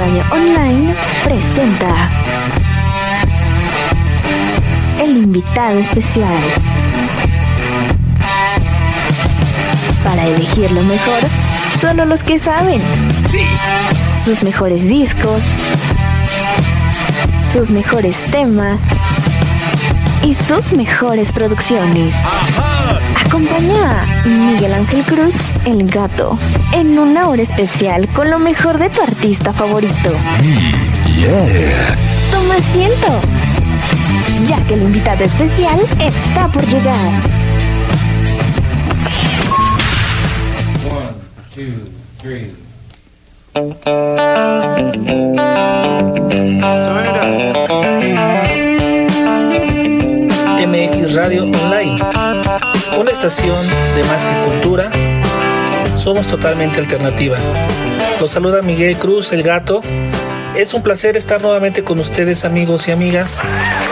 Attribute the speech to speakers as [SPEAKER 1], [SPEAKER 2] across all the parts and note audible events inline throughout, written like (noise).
[SPEAKER 1] Radio Online presenta el invitado especial. Para elegir lo mejor, solo los que saben. Sus mejores discos, sus mejores temas y sus mejores producciones. Acompaña a Miguel Ángel Cruz, el gato, en una hora especial con lo mejor de tu artista favorito. Toma asiento, ya que el invitado especial está por llegar.
[SPEAKER 2] One, two, three.
[SPEAKER 3] MX Radio una estación de más que cultura. Somos totalmente alternativa. Los saluda Miguel Cruz, el gato. Es un placer estar nuevamente con ustedes, amigos y amigas,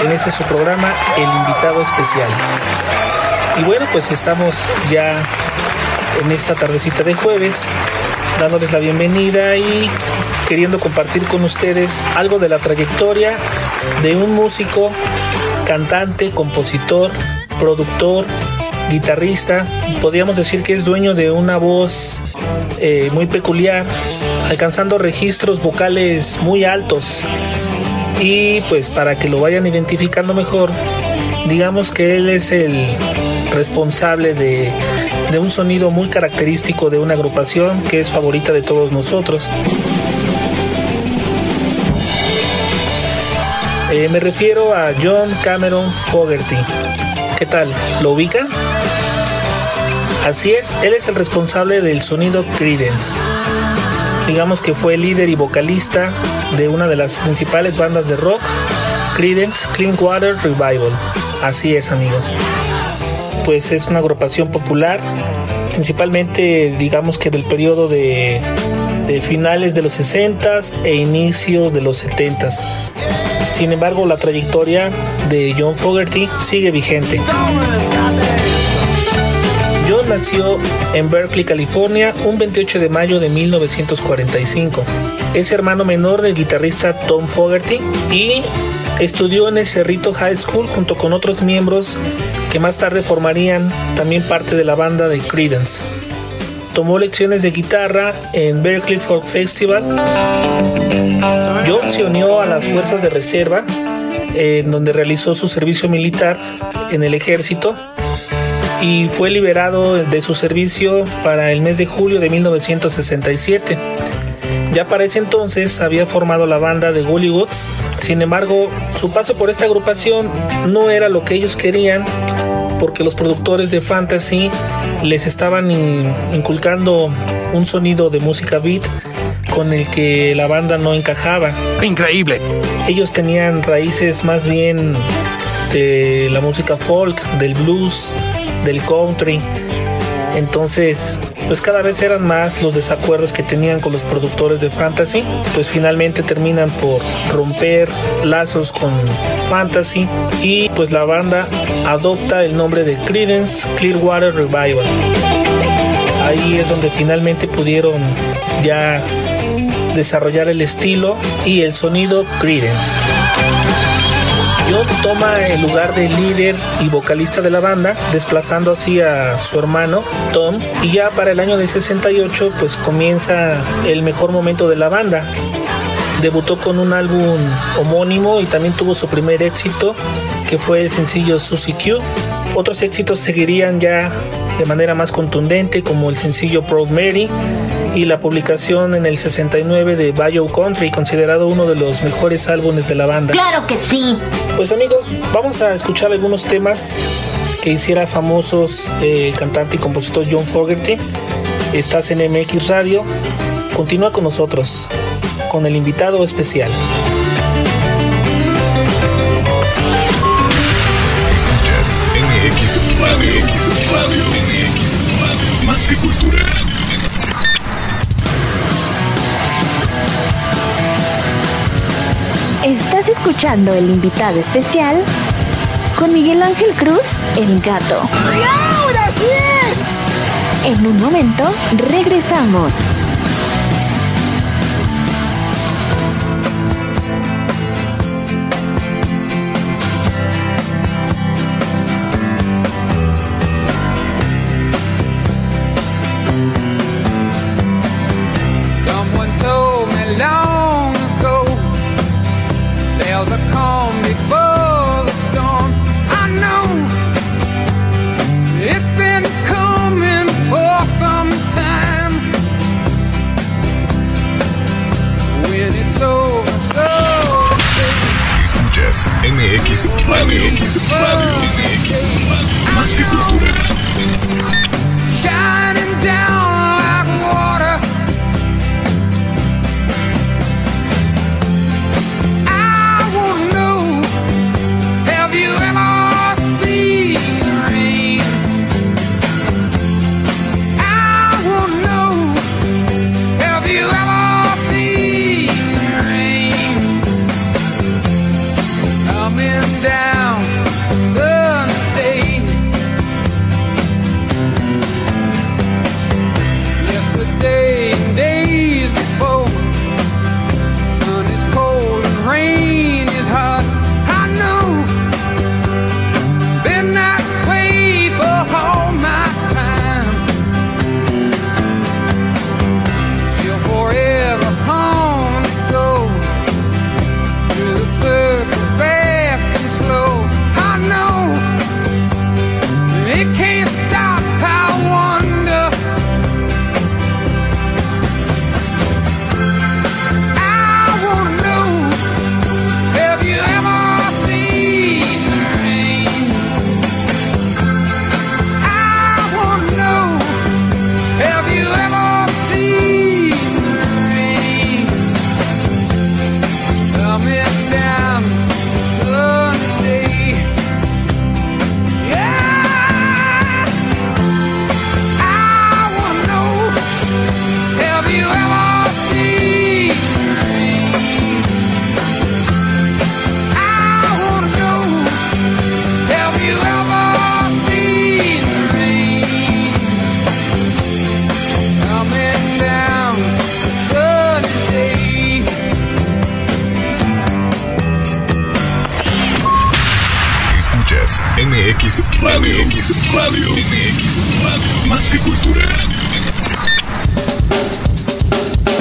[SPEAKER 3] en este su programa, El Invitado Especial. Y bueno, pues estamos ya en esta tardecita de jueves, dándoles la bienvenida y queriendo compartir con ustedes algo de la trayectoria de un músico, cantante, compositor, productor, guitarrista. Podríamos decir que es dueño de una voz eh, muy peculiar, alcanzando registros vocales muy altos. Y pues para que lo vayan identificando mejor, digamos que él es el responsable de, de un sonido muy característico de una agrupación que es favorita de todos nosotros. Eh, me refiero a John Cameron Fogerty. ¿Qué tal? ¿Lo ubican? Así es, él es el responsable del sonido Credence. Digamos que fue líder y vocalista de una de las principales bandas de rock, Credence Clearwater Revival. Así es, amigos. Pues es una agrupación popular, principalmente digamos que del periodo de, de finales de los 60s e inicios de los 70s. Sin embargo, la trayectoria de John Fogerty sigue vigente. John nació en Berkeley, California, un 28 de mayo de 1945. Es hermano menor del guitarrista Tom Fogerty y estudió en el Cerrito High School junto con otros miembros que más tarde formarían también parte de la banda de Creedence. Tomó lecciones de guitarra en Berkeley Folk Festival. John se unió a las fuerzas de reserva, donde realizó su servicio militar en el ejército y fue liberado de su servicio para el mes de julio de 1967. Ya para ese entonces había formado la banda de Gollywoods, sin embargo su paso por esta agrupación no era lo que ellos querían porque los productores de Fantasy les estaban inculcando un sonido de música beat con el que la banda no encajaba.
[SPEAKER 4] Increíble.
[SPEAKER 3] Ellos tenían raíces más bien de la música folk, del blues, del country. Entonces, pues cada vez eran más los desacuerdos que tenían con los productores de Fantasy. Pues finalmente terminan por romper lazos con Fantasy y pues la banda adopta el nombre de Credence Clearwater Revival. Ahí es donde finalmente pudieron ya desarrollar el estilo y el sonido Credence. John toma el lugar de líder y vocalista de la banda, desplazando así a su hermano Tom, y ya para el año de 68 pues comienza el mejor momento de la banda. Debutó con un álbum homónimo y también tuvo su primer éxito, que fue el sencillo Susie Q. Otros éxitos seguirían ya de manera más contundente, como el sencillo Proud Mary, y la publicación en el 69 de Bayou Country, considerado uno de los mejores álbumes de la banda.
[SPEAKER 5] Claro que sí.
[SPEAKER 3] Pues amigos, vamos a escuchar algunos temas que hiciera famosos eh, cantante y compositor John Fogerty. Estás en MX Radio. Continúa con nosotros, con el invitado especial.
[SPEAKER 4] Escuchas MX Radio, MX Radio, MX Radio, más que cultura.
[SPEAKER 1] Escuchando el invitado especial con Miguel Ángel Cruz, el gato.
[SPEAKER 5] ¡Ahora sí es!
[SPEAKER 1] En un momento regresamos.
[SPEAKER 4] X Radio, X Radio, Más que cultura.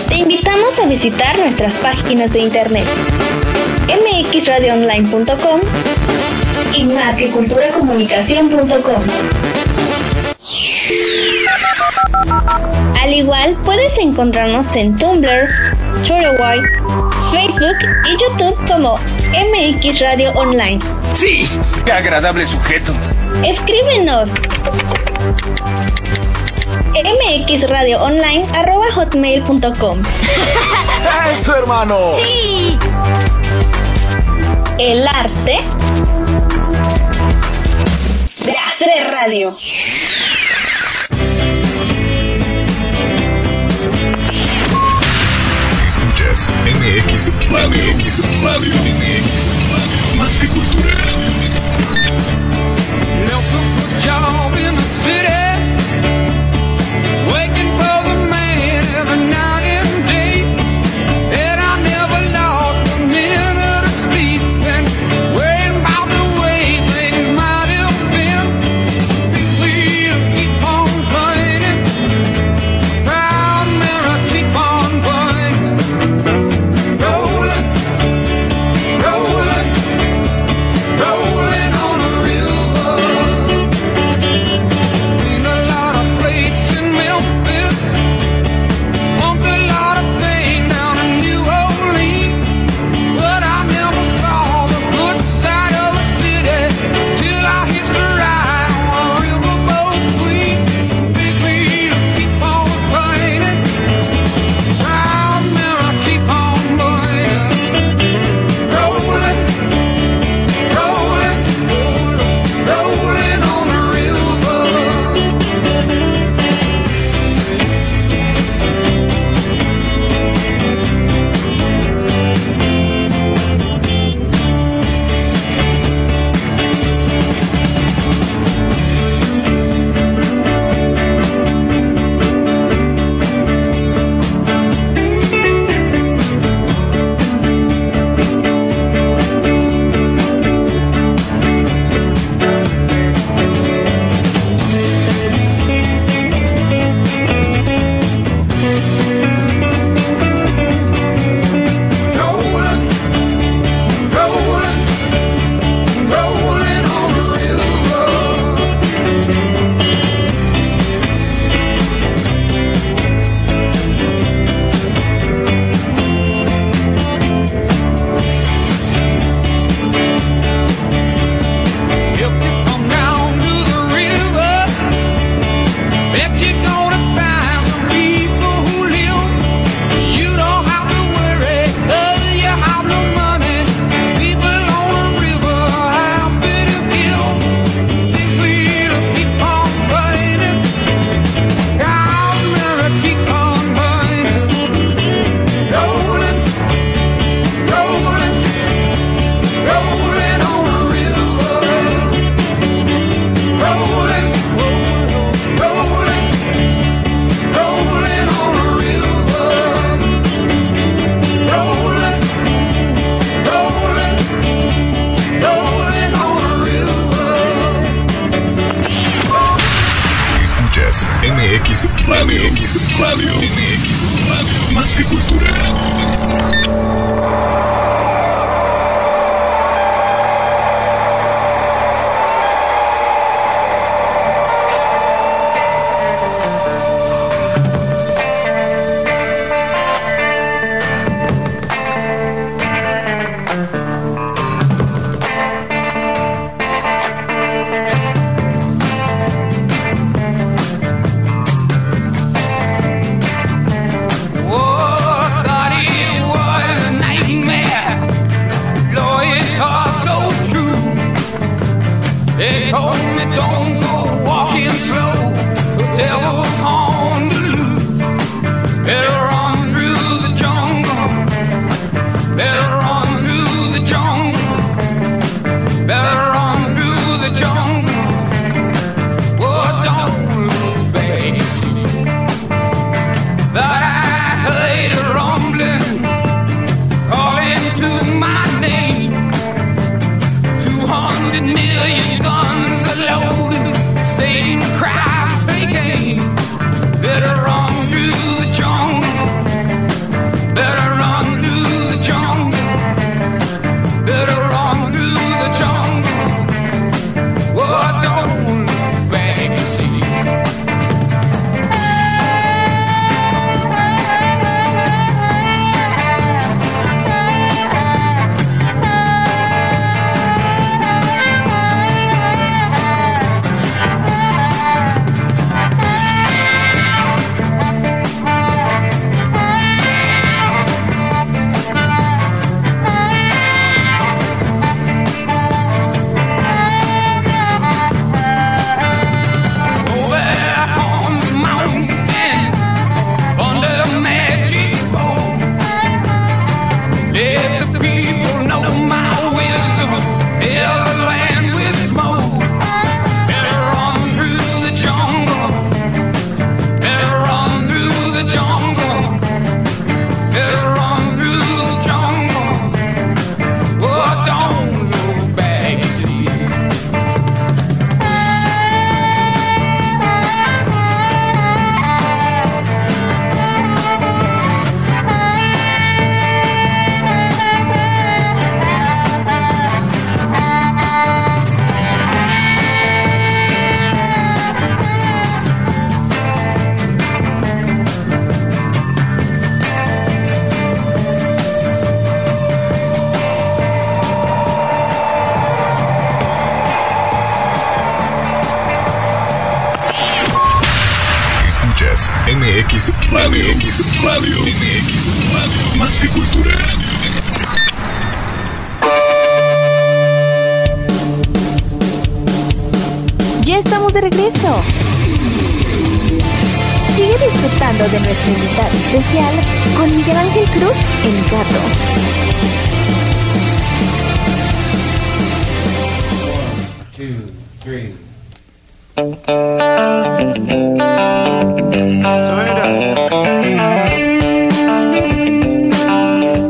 [SPEAKER 6] Te invitamos a visitar nuestras páginas de internet mxradioonline.com y matriculturacomunicación.com. Al igual puedes encontrarnos en Tumblr, Choroway, Facebook y YouTube como MX Radio Online.
[SPEAKER 7] Sí, qué agradable sujeto.
[SPEAKER 6] Escríbenos xradioonline.com.
[SPEAKER 7] ¡Eso, hermano!
[SPEAKER 8] ¡Sí!
[SPEAKER 6] El arte de hacer radio.
[SPEAKER 4] Escuchas MX Radio, MX Radio, MX Radio, más que cultura.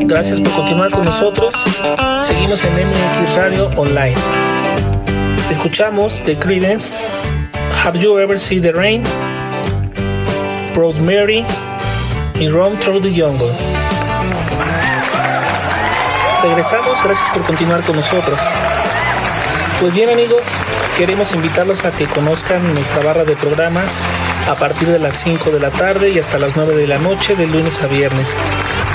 [SPEAKER 3] Gracias por continuar con nosotros. Seguimos en MX Radio Online. Escuchamos The Credence, Have You Ever Seen the Rain, Proud Mary y Run Through the Jungle. Regresamos, gracias por continuar con nosotros. Pues bien amigos, queremos invitarlos a que conozcan nuestra barra de programas a partir de las 5 de la tarde y hasta las 9 de la noche de lunes a viernes,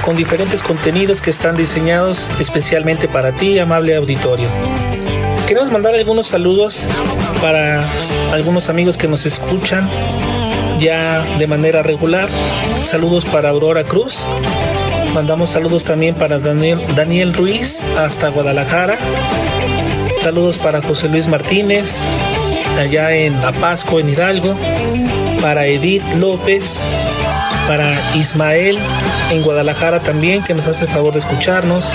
[SPEAKER 3] con diferentes contenidos que están diseñados especialmente para ti, amable auditorio. Queremos mandar algunos saludos para algunos amigos que nos escuchan ya de manera regular. Saludos para Aurora Cruz. Mandamos saludos también para Daniel, Daniel Ruiz hasta Guadalajara. Saludos para José Luis Martínez, allá en Apasco, en Hidalgo. Para Edith López, para Ismael en Guadalajara también, que nos hace el favor de escucharnos.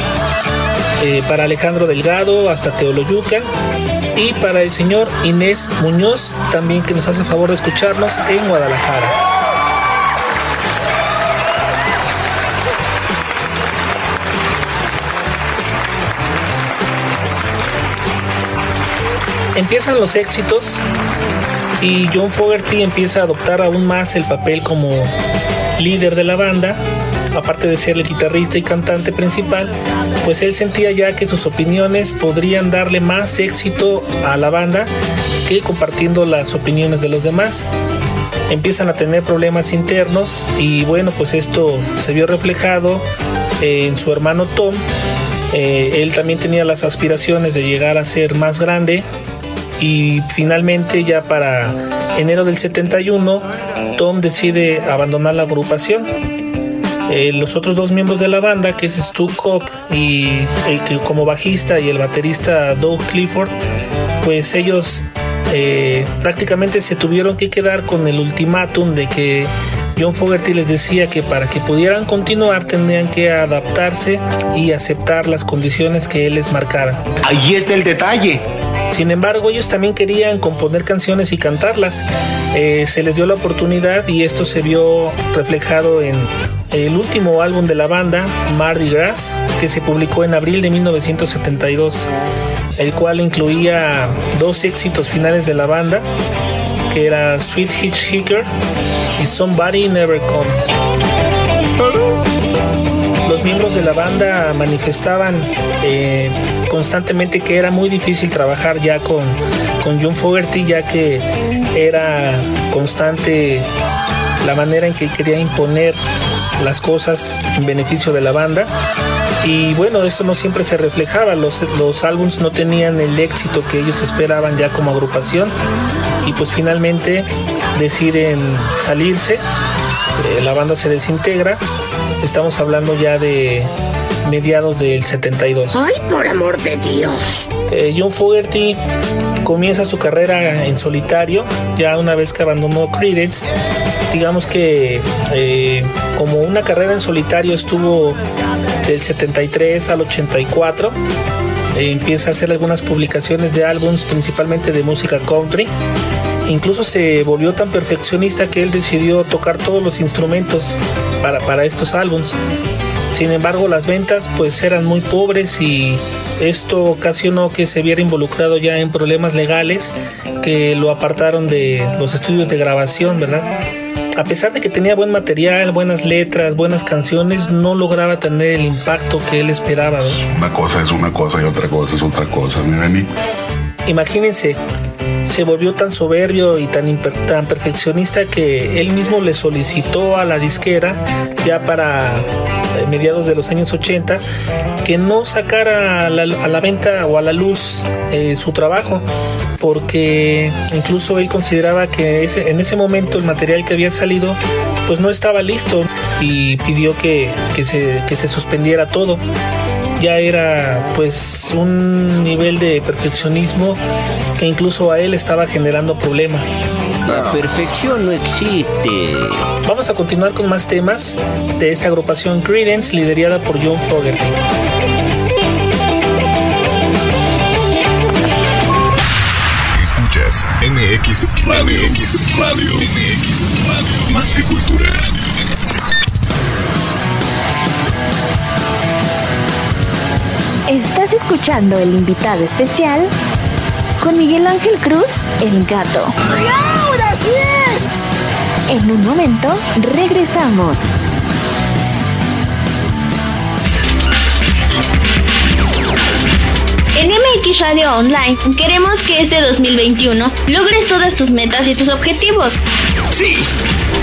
[SPEAKER 3] Eh, para Alejandro Delgado hasta Teoloyucan. Y para el señor Inés Muñoz, también que nos hace el favor de escucharnos en Guadalajara. Empiezan los éxitos y John Fogerty empieza a adoptar aún más el papel como líder de la banda, aparte de ser el guitarrista y cantante principal, pues él sentía ya que sus opiniones podrían darle más éxito a la banda que compartiendo las opiniones de los demás. Empiezan a tener problemas internos y bueno, pues esto se vio reflejado en su hermano Tom. Eh, él también tenía las aspiraciones de llegar a ser más grande, y finalmente ya para enero del 71 Tom decide abandonar la agrupación. Eh, los otros dos miembros de la banda, que es Stu Cobb y como bajista y el baterista Doug Clifford, pues ellos eh, prácticamente se tuvieron que quedar con el ultimátum de que John Fogerty les decía que para que pudieran continuar tendrían que adaptarse y aceptar las condiciones que él les marcara.
[SPEAKER 7] Ahí está el detalle.
[SPEAKER 3] Sin embargo, ellos también querían componer canciones y cantarlas. Eh, se les dio la oportunidad y esto se vio reflejado en el último álbum de la banda, Mardi Gras, que se publicó en abril de 1972, el cual incluía dos éxitos finales de la banda, que era Sweet Hitchhiker y Somebody Never Comes. Los miembros de la banda manifestaban eh, constantemente que era muy difícil trabajar ya con, con John Fogerty, ya que era constante la manera en que quería imponer las cosas en beneficio de la banda. Y bueno, eso no siempre se reflejaba, los, los álbums no tenían el éxito que ellos esperaban ya como agrupación y pues finalmente deciden salirse, eh, la banda se desintegra, estamos hablando ya de mediados del 72.
[SPEAKER 5] Ay, por amor de Dios.
[SPEAKER 3] Eh, John Fogerty comienza su carrera en solitario, ya una vez que abandonó Creedence. Digamos que eh, como una carrera en solitario estuvo del 73 al 84. Eh, empieza a hacer algunas publicaciones de álbums, principalmente de música country. Incluso se volvió tan perfeccionista que él decidió tocar todos los instrumentos para, para estos álbums. Sin embargo, las ventas pues eran muy pobres y esto ocasionó que se viera involucrado ya en problemas legales que lo apartaron de los estudios de grabación, ¿verdad? A pesar de que tenía buen material, buenas letras, buenas canciones, no lograba tener el impacto que él esperaba. ¿verdad?
[SPEAKER 4] Una cosa es una cosa y otra cosa es otra cosa, mi Benny.
[SPEAKER 3] Imagínense, se volvió tan soberbio y tan, tan perfeccionista que él mismo le solicitó a la disquera ya para eh, mediados de los años 80 que no sacara a la, a la venta o a la luz eh, su trabajo porque incluso él consideraba que en ese momento el material que había salido pues no estaba listo y pidió que, que se, que se suspendiera todo ya era pues un nivel de perfeccionismo que incluso a él estaba generando problemas.
[SPEAKER 9] La perfección no existe.
[SPEAKER 3] Vamos a continuar con más temas de esta agrupación Credence liderada por John Fogerty.
[SPEAKER 4] Escuchas MX Radio. MX Radio. MX Radio. Más que cultura.
[SPEAKER 1] Escuchando el invitado especial con Miguel Ángel Cruz, el gato.
[SPEAKER 5] ¡Ahora sí es!
[SPEAKER 1] En un momento regresamos.
[SPEAKER 6] En MX Radio Online queremos que este 2021 logres todas tus metas y tus objetivos.
[SPEAKER 7] ¡Sí!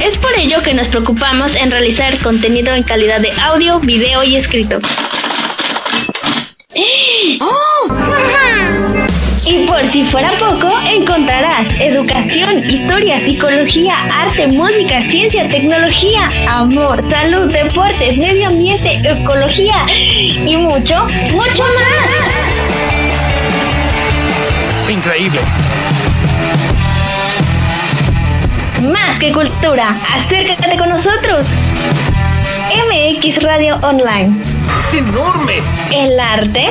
[SPEAKER 6] Es por ello que nos preocupamos en realizar contenido en calidad de audio, video y escrito. Por si fuera poco, encontrarás educación, historia, psicología, arte, música, ciencia, tecnología, amor, salud, deportes, medio ambiente, ecología y mucho, mucho más.
[SPEAKER 7] Increíble.
[SPEAKER 6] Más que cultura, acércate con nosotros. MX Radio Online.
[SPEAKER 7] ¡Es enorme!
[SPEAKER 6] El arte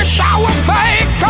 [SPEAKER 10] wish I would make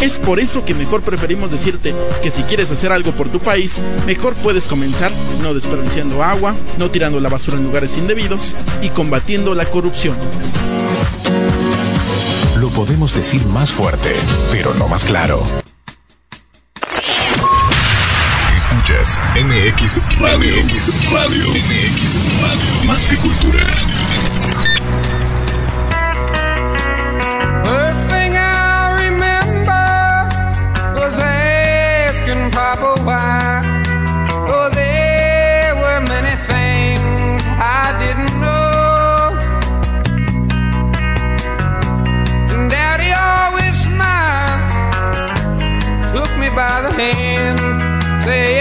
[SPEAKER 11] Es por eso que mejor preferimos decirte que si quieres hacer algo por tu país, mejor puedes comenzar no desperdiciando agua, no tirando la basura en lugares indebidos y combatiendo la corrupción.
[SPEAKER 10] Lo podemos decir más fuerte, pero no más claro. Escuchas MX Radio. MX Radio. Radio. Más que cultura.
[SPEAKER 4] say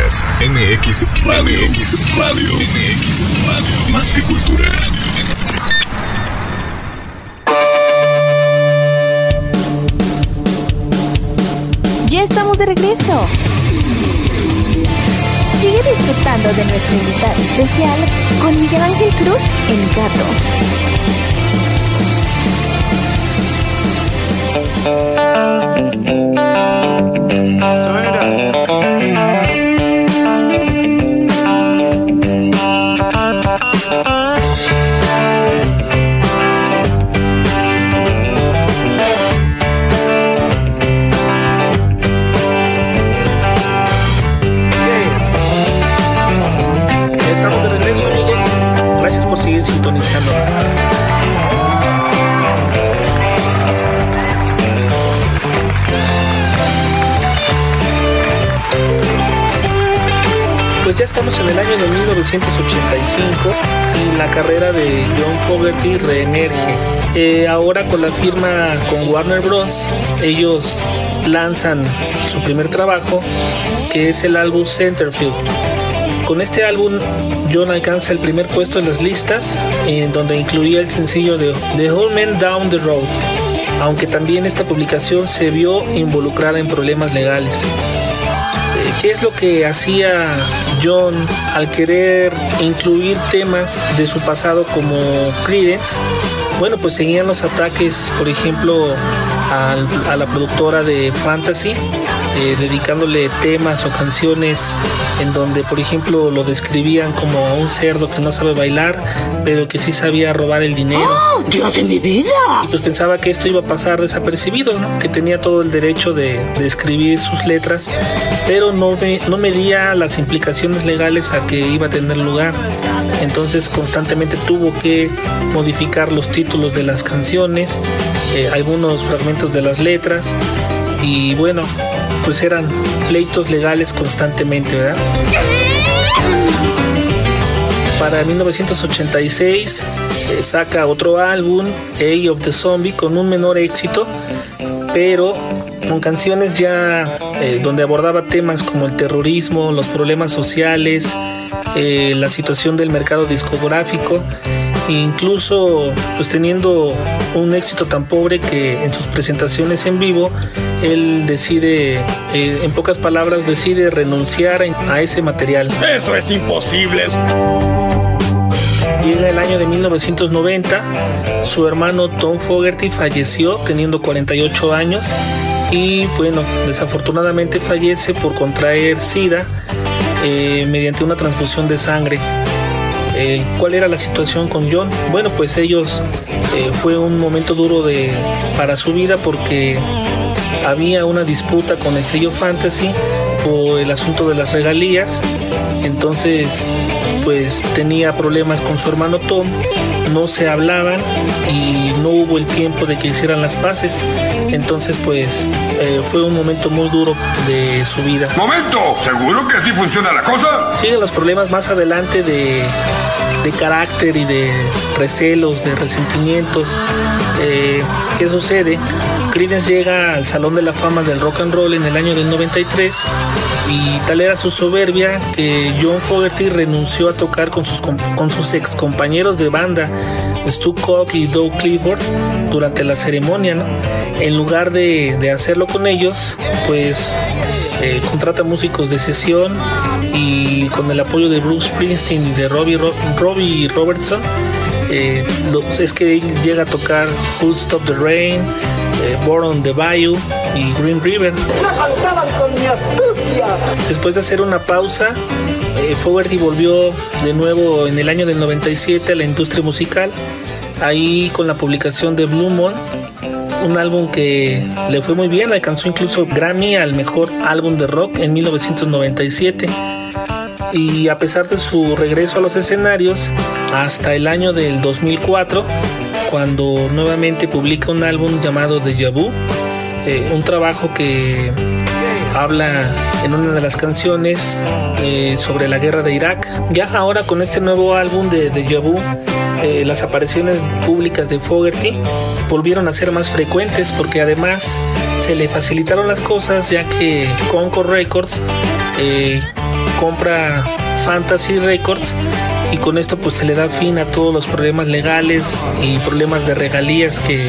[SPEAKER 4] MX Radio. MX Radio. MX Radio. Más que cultura.
[SPEAKER 1] Ya estamos de regreso. Sigue disfrutando de nuestro invitado especial con Miguel Ángel Cruz, el gato.
[SPEAKER 3] Ya estamos en el año de 1985 y la carrera de John Fogerty reemerge. Eh, ahora con la firma con Warner Bros. Ellos lanzan su primer trabajo que es el álbum Centerfield. Con este álbum, John alcanza el primer puesto en las listas, en donde incluía el sencillo de The Whole Man Down the Road, aunque también esta publicación se vio involucrada en problemas legales. ¿Qué es lo que hacía John al querer incluir temas de su pasado como Creedence? Bueno, pues seguían los ataques, por ejemplo, a la productora de Fantasy, eh, dedicándole temas o canciones en donde, por ejemplo, lo describían como un cerdo que no sabe bailar, pero que sí sabía robar el dinero.
[SPEAKER 5] ¡Dios de mi vida!
[SPEAKER 3] Y pues pensaba que esto iba a pasar desapercibido, ¿no? que tenía todo el derecho de, de escribir sus letras, pero no, me, no medía las implicaciones legales a que iba a tener lugar. Entonces constantemente tuvo que modificar los títulos de las canciones, eh, algunos fragmentos de las letras, y bueno, pues eran pleitos legales constantemente, ¿verdad? Para 1986 eh, saca otro álbum, Age of the Zombie, con un menor éxito, pero con canciones ya eh, donde abordaba temas como el terrorismo, los problemas sociales, eh, la situación del mercado discográfico, incluso pues teniendo un éxito tan pobre que en sus presentaciones en vivo él decide, eh, en pocas palabras, decide renunciar a ese material.
[SPEAKER 7] Eso es imposible.
[SPEAKER 3] Llega el año de 1990, su hermano Tom Fogerty falleció teniendo 48 años y bueno, desafortunadamente fallece por contraer SIDA eh, mediante una transfusión de sangre. Eh, ¿Cuál era la situación con John? Bueno, pues ellos eh, fue un momento duro de, para su vida porque había una disputa con el sello Fantasy por el asunto de las regalías. Entonces, pues tenía problemas con su hermano Tom, no se hablaban y no hubo el tiempo de que hicieran las paces. Entonces, pues eh, fue un momento muy duro de su vida.
[SPEAKER 12] ¡Momento! ¿Seguro que así funciona la cosa?
[SPEAKER 3] Siguen los problemas más adelante de, de carácter y de recelos, de resentimientos. Eh, ¿Qué sucede? Creedence llega al Salón de la Fama del Rock and Roll en el año del 93 y tal era su soberbia que John Fogerty renunció a tocar con sus, con sus ex compañeros de banda, Stu Cook y Doug Clifford, durante la ceremonia. ¿no? En lugar de, de hacerlo con ellos, pues eh, contrata músicos de sesión y con el apoyo de Bruce Springsteen y de Robbie, Ro- Robbie Robertson, eh, es que él llega a tocar Stop the Rain, eh, Born on the Bayou y Green River.
[SPEAKER 5] ¡Me contaban con mi astucia!
[SPEAKER 3] Después de hacer una pausa, eh, Fogerty volvió de nuevo en el año del 97 a la industria musical, ahí con la publicación de Blue Moon, un álbum que le fue muy bien, alcanzó incluso Grammy al mejor álbum de rock en 1997. Y a pesar de su regreso a los escenarios, hasta el año del 2004, cuando nuevamente publica un álbum llamado Deja Vu, eh, un trabajo que habla en una de las canciones eh, sobre la guerra de Irak. Ya ahora con este nuevo álbum de Deja Vu, eh, las apariciones públicas de Fogerty volvieron a ser más frecuentes porque además se le facilitaron las cosas ya que Concord Records compra Fantasy Records y con esto pues se le da fin a todos los problemas legales y problemas de regalías que,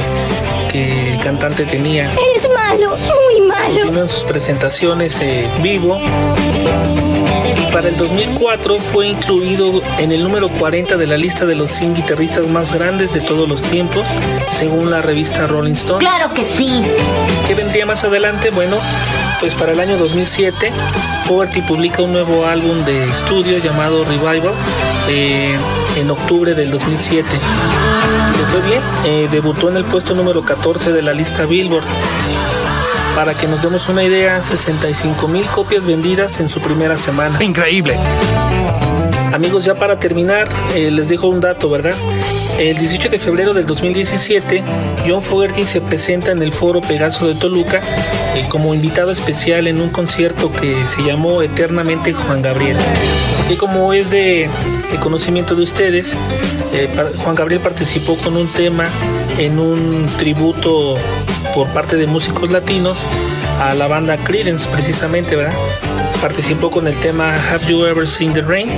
[SPEAKER 3] que el cantante tenía.
[SPEAKER 6] Eres malo, muy malo.
[SPEAKER 3] Continúan sus presentaciones en vivo. Y para el 2004 fue incluido en el número 40 de la lista de los 100 guitarristas más grandes de todos los tiempos, según la revista Rolling Stone.
[SPEAKER 6] Claro que sí.
[SPEAKER 3] ¿Qué vendría más adelante? Bueno, pues para el año 2007, Fogerty publica un nuevo álbum de estudio llamado Revival eh, en octubre del 2007. Le fue bien, eh, debutó en el puesto número 14 de la lista Billboard. Para que nos demos una idea, 65 mil copias vendidas en su primera semana.
[SPEAKER 7] Increíble.
[SPEAKER 3] Amigos, ya para terminar, eh, les dejo un dato, ¿verdad? El 18 de febrero del 2017, John Fogerty se presenta en el Foro Pegaso de Toluca eh, como invitado especial en un concierto que se llamó Eternamente Juan Gabriel. Y como es de, de conocimiento de ustedes, eh, Juan Gabriel participó con un tema en un tributo por parte de músicos latinos a la banda Creedence precisamente, ¿verdad? Participó con el tema Have You Ever Seen the Rain?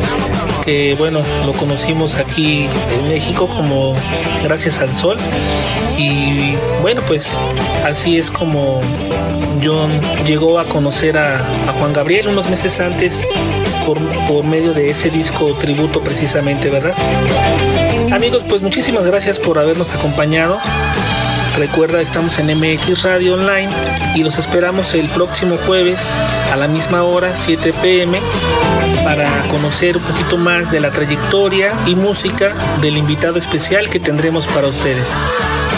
[SPEAKER 3] que bueno, lo conocimos aquí en México como Gracias al Sol. Y bueno, pues así es como John llegó a conocer a, a Juan Gabriel unos meses antes por, por medio de ese disco tributo precisamente, ¿verdad? Amigos, pues muchísimas gracias por habernos acompañado. Recuerda, estamos en MX Radio Online y los esperamos el próximo jueves a la misma hora, 7 pm, para conocer un poquito más de la trayectoria y música del invitado especial que tendremos para ustedes.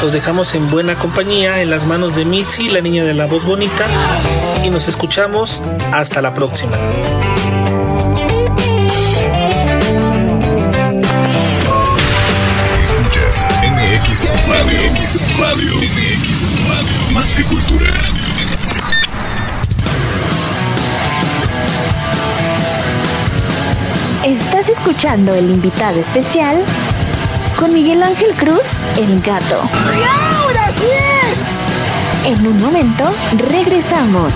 [SPEAKER 3] Los dejamos en buena compañía en las manos de Mitzi, la niña de la voz bonita, y nos escuchamos hasta la próxima.
[SPEAKER 4] Radio. Radio. Más que cultura.
[SPEAKER 1] Estás escuchando el invitado especial con Miguel Ángel Cruz, el gato.
[SPEAKER 5] ¡Ahora sí es!
[SPEAKER 1] En un momento, regresamos.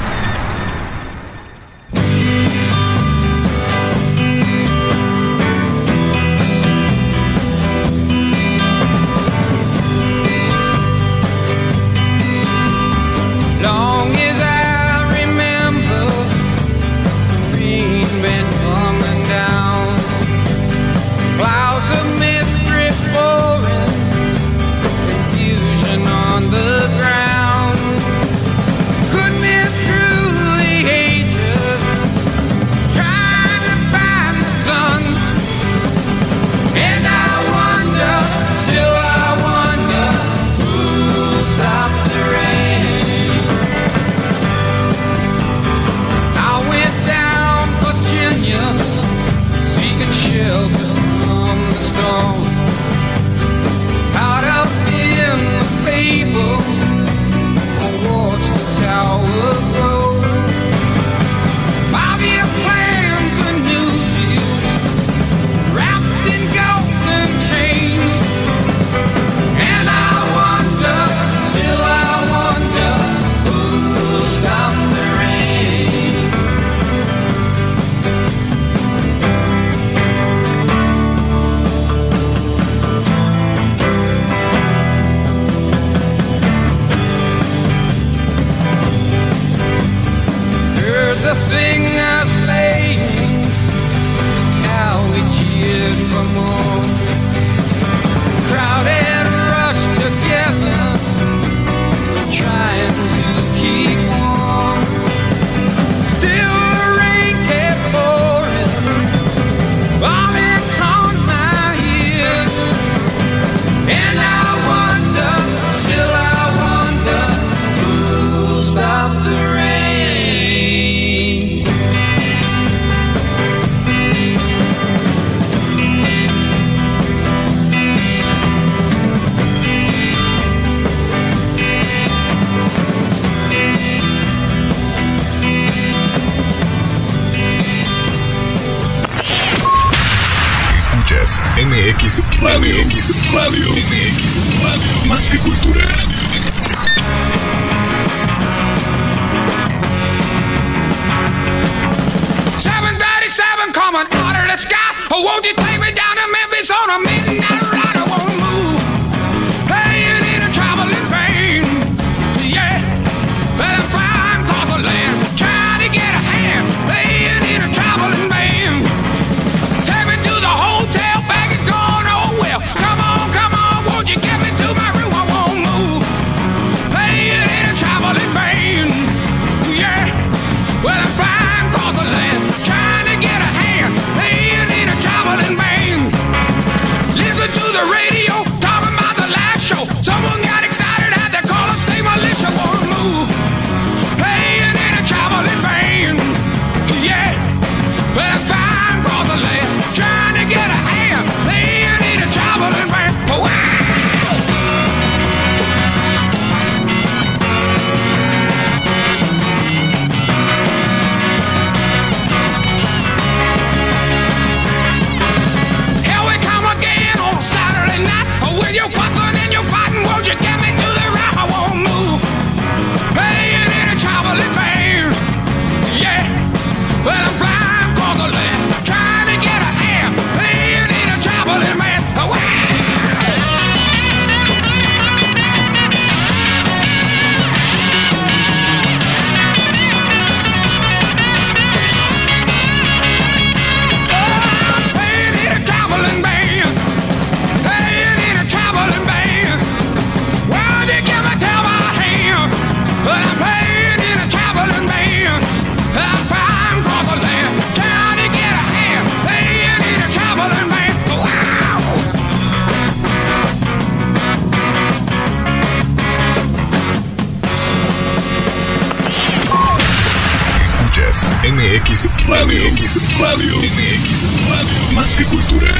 [SPEAKER 4] MX Radio. MX Radio. MX Radio. Más que cultura.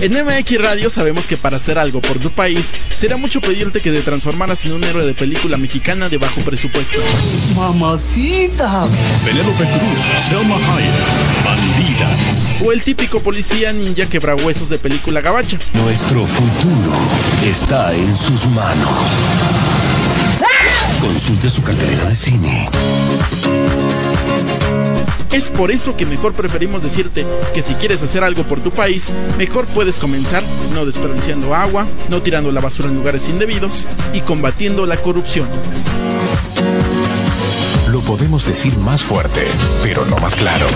[SPEAKER 11] En MX Radio sabemos que para hacer algo por tu país será mucho pedirte que te transformaras en un héroe de película mexicana de bajo presupuesto.
[SPEAKER 13] Mamacita. Penélope Cruz, Selma Hayek, Bandidas.
[SPEAKER 11] O el típico policía ninja quebrahuesos de película gabacha.
[SPEAKER 13] Nuestro futuro está en sus manos. Consulte su cartera de cine.
[SPEAKER 11] Es por eso que mejor preferimos decirte que si quieres hacer algo por tu país, mejor puedes comenzar no desperdiciando agua, no tirando la basura en lugares indebidos y combatiendo la corrupción.
[SPEAKER 4] Lo podemos decir más fuerte, pero no más claro.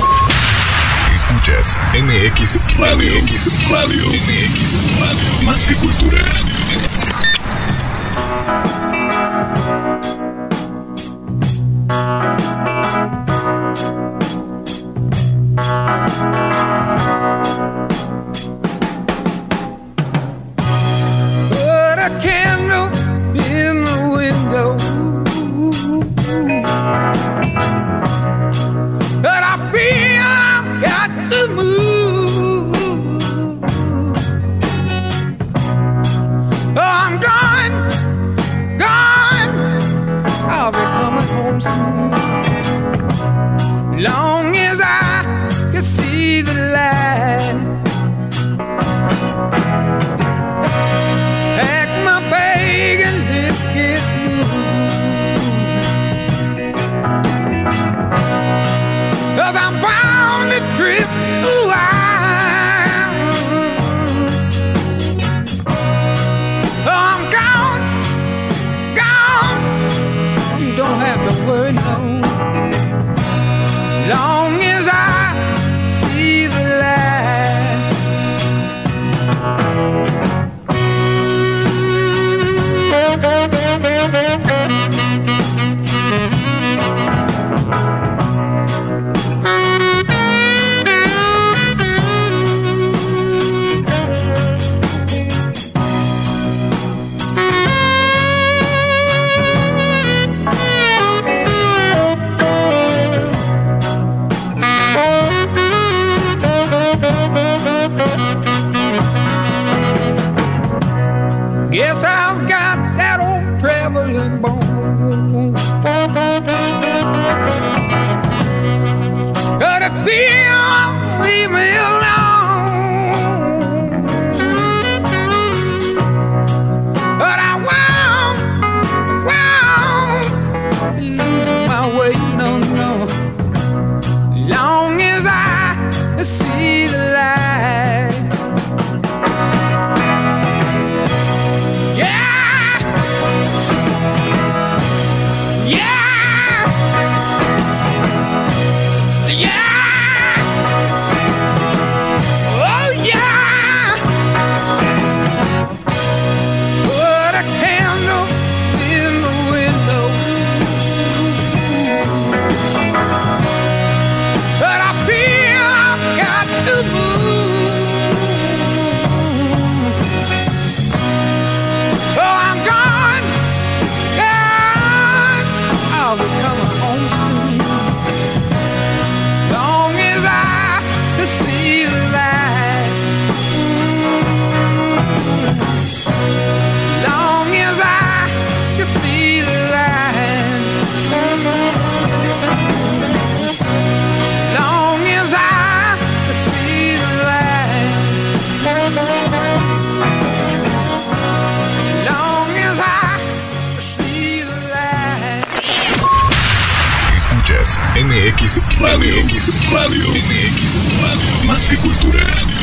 [SPEAKER 4] Escuchas MX Radio. MX Radio. MX Radio. Más que cultura. MX Radio. MX Radio. MX Radio. Más que cultura.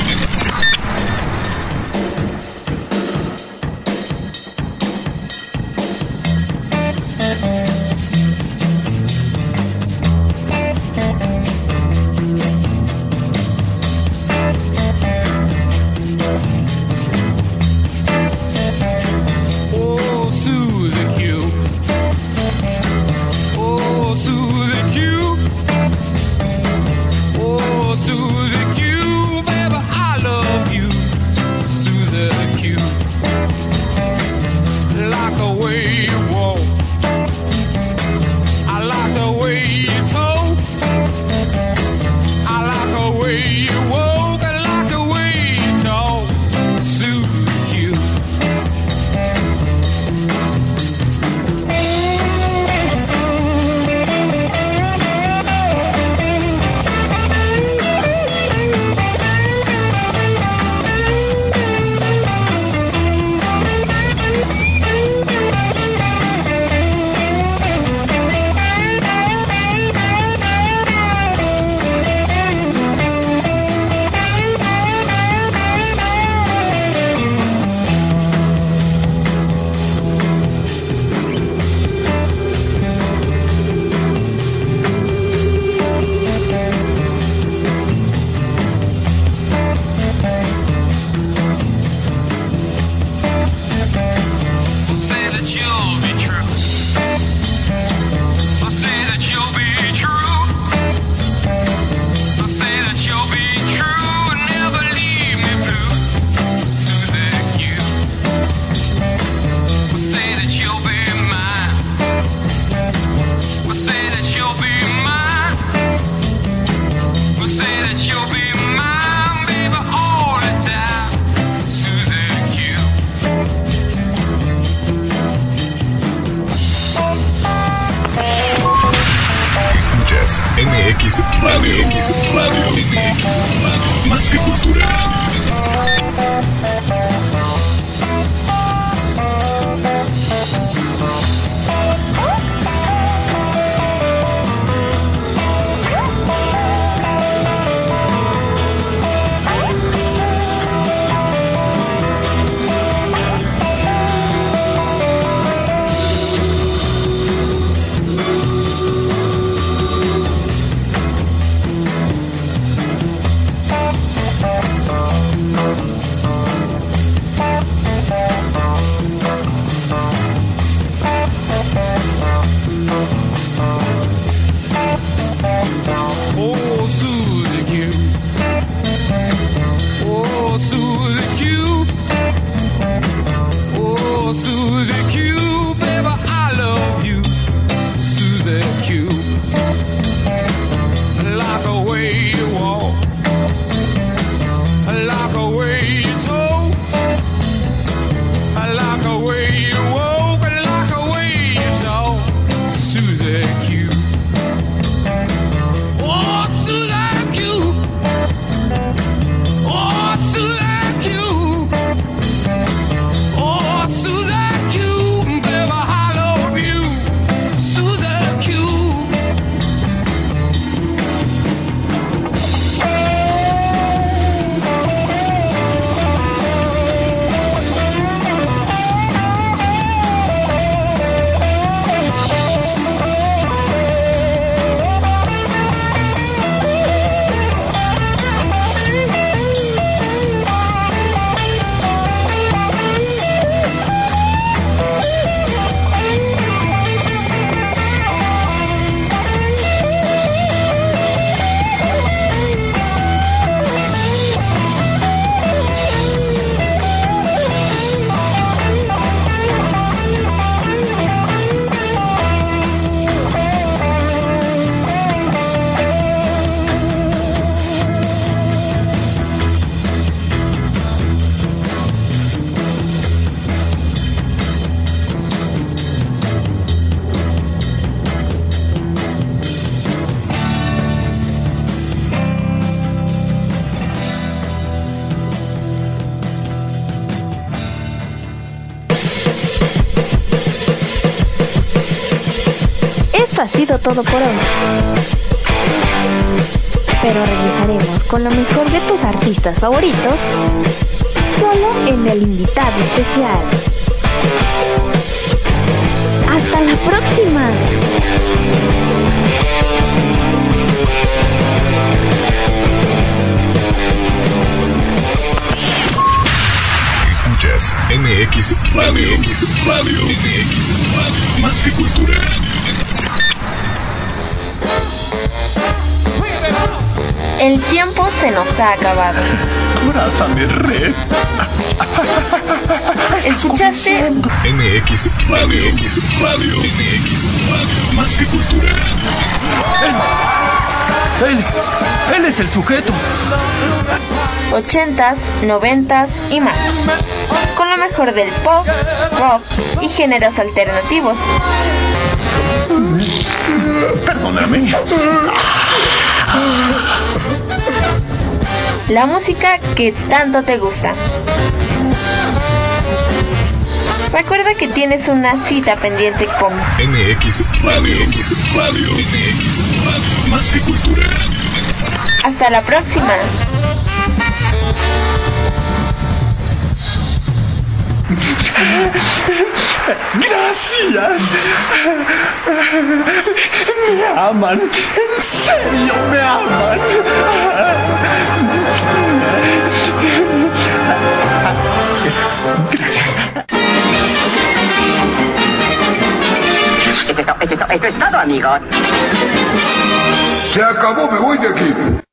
[SPEAKER 1] Ha sido todo por hoy. Pero regresaremos con lo mejor de tus artistas favoritos solo en el invitado especial. Hasta la próxima.
[SPEAKER 10] Escuchas MX Radio. MX Radio. MX Radio. Más que cultura.
[SPEAKER 14] El tiempo se nos ha acabado.
[SPEAKER 15] Abrázame, Red.
[SPEAKER 14] ¿Escuchaste?
[SPEAKER 10] MX Radio. MX Radio. MX Radio. Más que cultura.
[SPEAKER 7] Él, él es el sujeto.
[SPEAKER 14] 80s, 90s y más. Con lo mejor del pop, rock y géneros alternativos.
[SPEAKER 15] Perdóname.
[SPEAKER 14] La música que tanto te gusta. Recuerda que tienes una cita pendiente con
[SPEAKER 10] MX Radio. MX Radio. MX Radio. Más que cultura.
[SPEAKER 14] Hasta la próxima. (laughs)
[SPEAKER 15] Gracias. Me aman. En serio, me aman. Gracias.
[SPEAKER 16] Eso es, eso todo, amigos.
[SPEAKER 12] Se acabó, me voy de aquí.